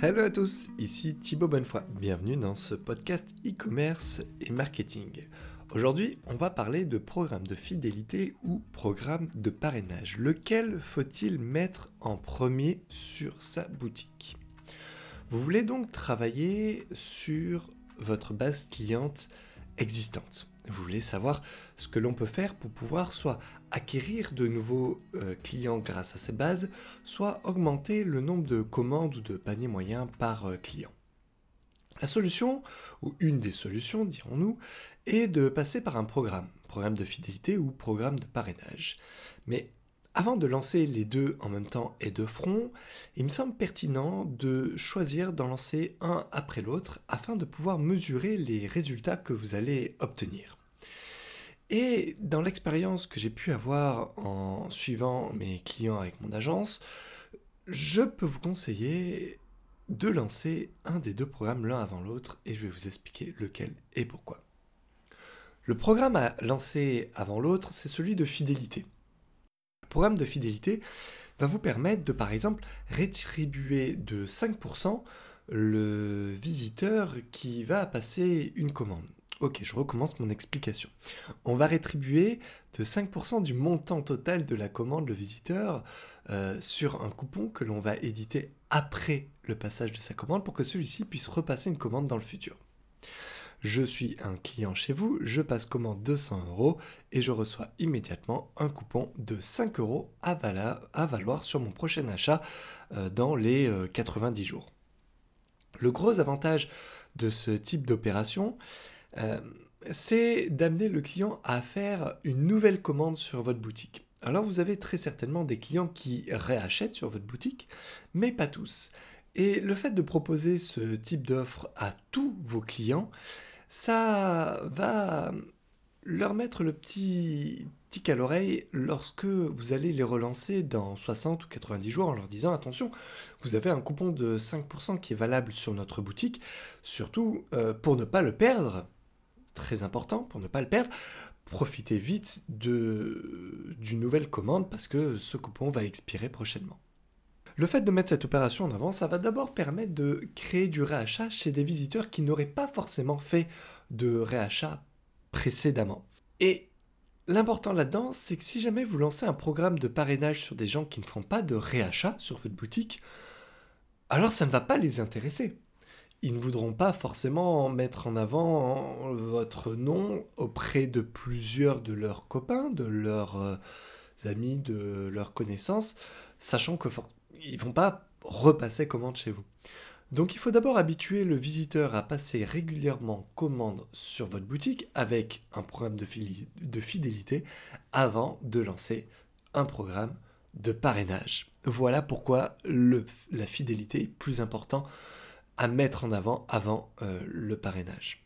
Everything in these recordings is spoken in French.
Hello à tous, ici Thibaut Bonnefoy. Bienvenue dans ce podcast e-commerce et marketing. Aujourd'hui, on va parler de programme de fidélité ou programme de parrainage. Lequel faut-il mettre en premier sur sa boutique? Vous voulez donc travailler sur votre base cliente existante. Vous voulez savoir ce que l'on peut faire pour pouvoir soit acquérir de nouveaux euh, clients grâce à ces bases, soit augmenter le nombre de commandes ou de paniers moyens par euh, client. La solution, ou une des solutions dirons-nous, est de passer par un programme, programme de fidélité ou programme de parrainage. Mais avant de lancer les deux en même temps et de front, il me semble pertinent de choisir d'en lancer un après l'autre afin de pouvoir mesurer les résultats que vous allez obtenir. Et dans l'expérience que j'ai pu avoir en suivant mes clients avec mon agence, je peux vous conseiller de lancer un des deux programmes l'un avant l'autre et je vais vous expliquer lequel et pourquoi. Le programme à lancer avant l'autre, c'est celui de fidélité. Le programme de fidélité va vous permettre de, par exemple, rétribuer de 5% le visiteur qui va passer une commande. Ok, je recommence mon explication. On va rétribuer de 5% du montant total de la commande le visiteur euh, sur un coupon que l'on va éditer après le passage de sa commande pour que celui-ci puisse repasser une commande dans le futur. Je suis un client chez vous, je passe commande 200 euros et je reçois immédiatement un coupon de 5 euros à, valoir sur mon prochain achat euh, dans les 90 euh, jours. Le gros avantage de ce type d'opération, euh, c'est d'amener le client à faire une nouvelle commande sur votre boutique. Alors vous avez très certainement des clients qui réachètent sur votre boutique, mais pas tous. Et le fait de proposer ce type d'offre à tous vos clients, ça va leur mettre le petit tic à l'oreille lorsque vous allez les relancer dans 60 ou 90 jours en leur disant attention, vous avez un coupon de 5% qui est valable sur notre boutique, surtout euh, pour ne pas le perdre, très important pour ne pas le perdre, profitez vite d'une nouvelle commande parce que ce coupon va expirer prochainement. Le fait de mettre cette opération en avant, ça va d'abord permettre de créer du réachat chez des visiteurs qui n'auraient pas forcément fait de réachat précédemment. Et l'important là-dedans, c'est que si jamais vous lancez un programme de parrainage sur des gens qui ne font pas de réachat sur votre boutique, alors ça ne va pas les intéresser ils ne voudront pas forcément mettre en avant votre nom auprès de plusieurs de leurs copains, de leurs euh, amis, de leurs connaissances, sachant que ils vont pas repasser commande chez vous. Donc il faut d'abord habituer le visiteur à passer régulièrement commande sur votre boutique avec un programme de, fidélité avant de lancer un programme de parrainage. Voilà pourquoi la fidélité est plus important à mettre en avant avant euh, le parrainage.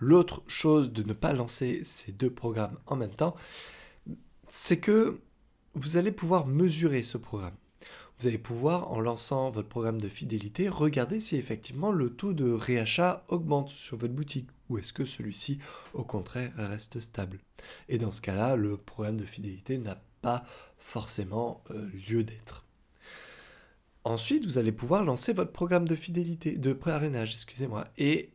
L'autre chose de ne pas lancer ces deux programmes en même temps, c'est que vous allez pouvoir mesurer ce programme. Vous allez pouvoir, en lançant votre programme de fidélité, regarder si effectivement le taux de réachat augmente sur votre boutique ou est-ce que celui-ci, au contraire, reste stable. Et dans ce cas-là, le programme de fidélité n'a pas forcément euh, lieu d'être. Ensuite, vous allez pouvoir lancer votre programme de fidélité, de parrainage, excusez-moi, et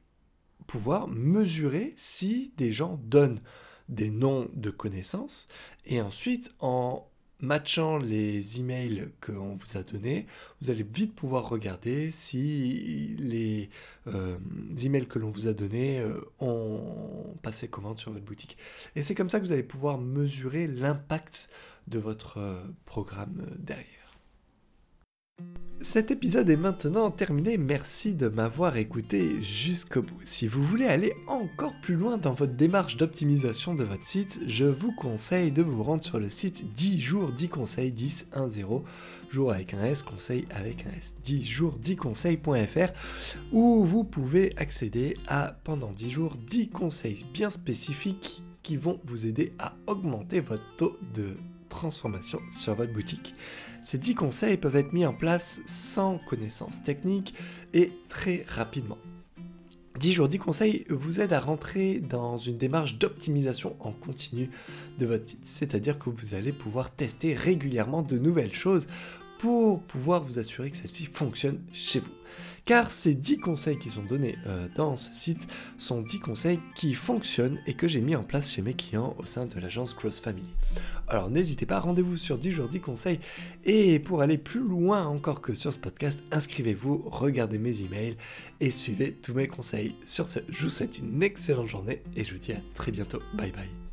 pouvoir mesurer si des gens donnent des noms de connaissances. Et ensuite, en matchant les emails qu'on vous a donnés, vous allez vite pouvoir regarder si les euh, emails que l'on vous a donnés euh, ont passé commande sur votre boutique. Et c'est comme ça que vous allez pouvoir mesurer l'impact de votre euh, programme derrière. Cet épisode est maintenant terminé, merci de m'avoir écouté jusqu'au bout. Si vous voulez aller encore plus loin dans votre démarche d'optimisation de votre site, je vous conseille de vous rendre sur le site 10 jours 10 conseils 10 1 0 jour avec un S, conseil avec un S, 10 jours 10 conseils.fr où vous pouvez accéder à pendant 10 jours 10 conseils bien spécifiques qui vont vous aider à augmenter votre taux de transformation sur votre boutique. Ces 10 conseils peuvent être mis en place sans connaissances techniques et très rapidement. 10 jours 10 conseils vous aident à rentrer dans une démarche d'optimisation en continu de votre site. C'est-à-dire que vous allez pouvoir tester régulièrement de nouvelles choses pour pouvoir vous assurer que celle-ci fonctionne chez vous. Car ces 10 conseils qui sont donnés euh, dans ce site sont 10 conseils qui fonctionnent et que j'ai mis en place chez mes clients au sein de l'agence Cross Family. Alors n'hésitez pas, rendez-vous sur 10 jours 10 conseils et pour aller plus loin encore que sur ce podcast, inscrivez-vous, regardez mes emails et suivez tous mes conseils. Sur ce, je vous souhaite une excellente journée et je vous dis à très bientôt. Bye bye.